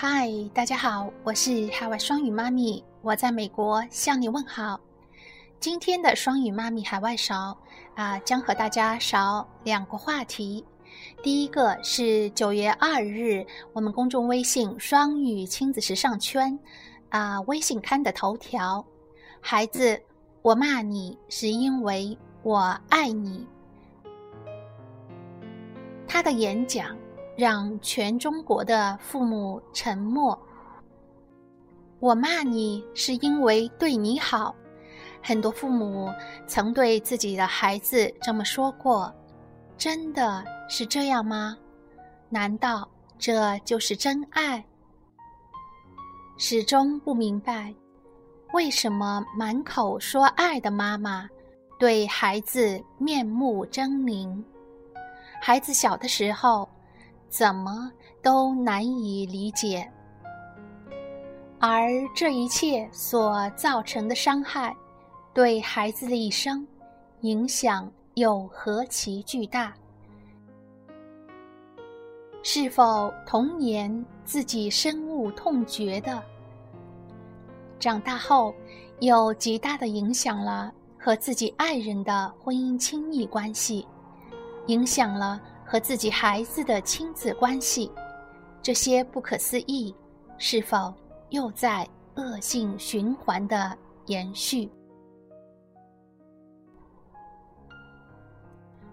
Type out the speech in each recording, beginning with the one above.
嗨，大家好，我是海外双语妈咪，我在美国向你问好。今天的双语妈咪海外勺啊，将和大家勺两个话题。第一个是九月二日，我们公众微信双语亲子时尚圈啊微信刊的头条：孩子，我骂你是因为我爱你。他的演讲。让全中国的父母沉默。我骂你是因为对你好，很多父母曾对自己的孩子这么说过，真的是这样吗？难道这就是真爱？始终不明白，为什么满口说爱的妈妈，对孩子面目狰狞？孩子小的时候。怎么都难以理解，而这一切所造成的伤害，对孩子的一生影响又何其巨大？是否童年自己深恶痛绝的，长大后又极大的影响了和自己爱人的婚姻亲密关系，影响了？和自己孩子的亲子关系，这些不可思议，是否又在恶性循环的延续？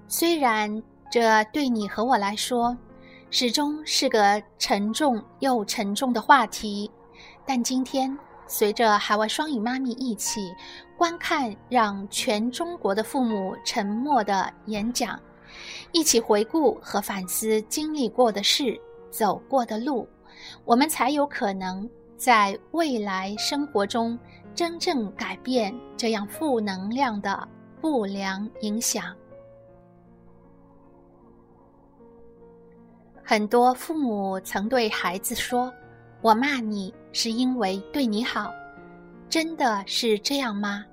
虽然这对你和我来说，始终是个沉重又沉重的话题，但今天随着海外双语妈咪一起观看让全中国的父母沉默的演讲。一起回顾和反思经历过的事、走过的路，我们才有可能在未来生活中真正改变这样负能量的不良影响。很多父母曾对孩子说：“我骂你是因为对你好。”真的是这样吗？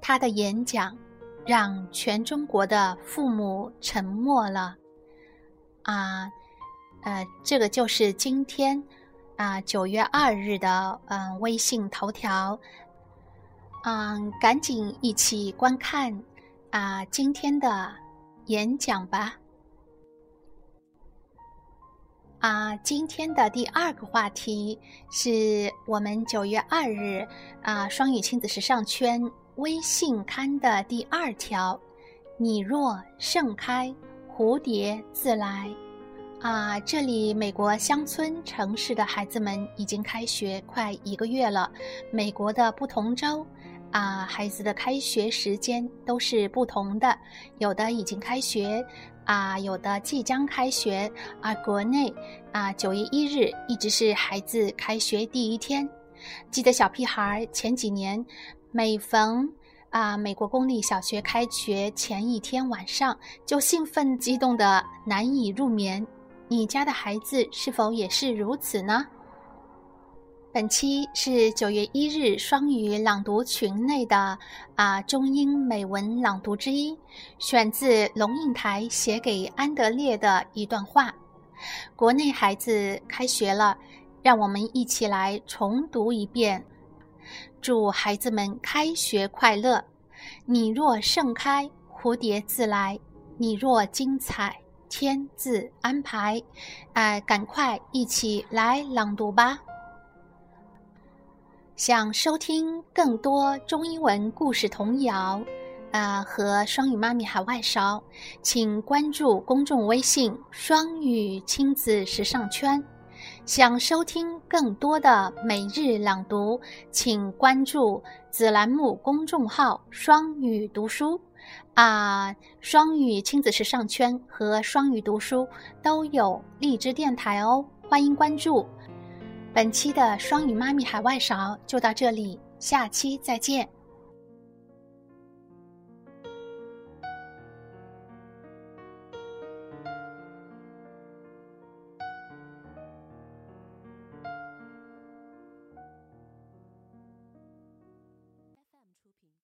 他的演讲。让全中国的父母沉默了，啊，呃，这个就是今天啊九月二日的嗯微信头条，嗯，赶紧一起观看啊今天的演讲吧。啊，今天的第二个话题是我们九月二日啊双语亲子时尚圈。微信刊的第二条：你若盛开，蝴蝶自来。啊，这里美国乡村城市的孩子们已经开学快一个月了。美国的不同州，啊，孩子的开学时间都是不同的，有的已经开学，啊，有的即将开学。而国内，啊，九月一日一直是孩子开学第一天。记得小屁孩前几年。每逢啊，美国公立小学开学前一天晚上，就兴奋激动的难以入眠。你家的孩子是否也是如此呢？本期是九月一日双语朗读群内的啊中英美文朗读之一，选自龙应台写给安德烈的一段话。国内孩子开学了，让我们一起来重读一遍。祝孩子们开学快乐！你若盛开，蝴蝶自来；你若精彩，天自安排。哎，赶快一起来朗读吧！想收听更多中英文故事童谣，啊，和双语妈咪海外勺，请关注公众微信“双语亲子时尚圈”。想收听更多的每日朗读，请关注子栏目公众号“双语读书”，啊，双语亲子时尚圈和双语读书都有荔枝电台哦，欢迎关注。本期的双语妈咪海外勺就到这里，下期再见。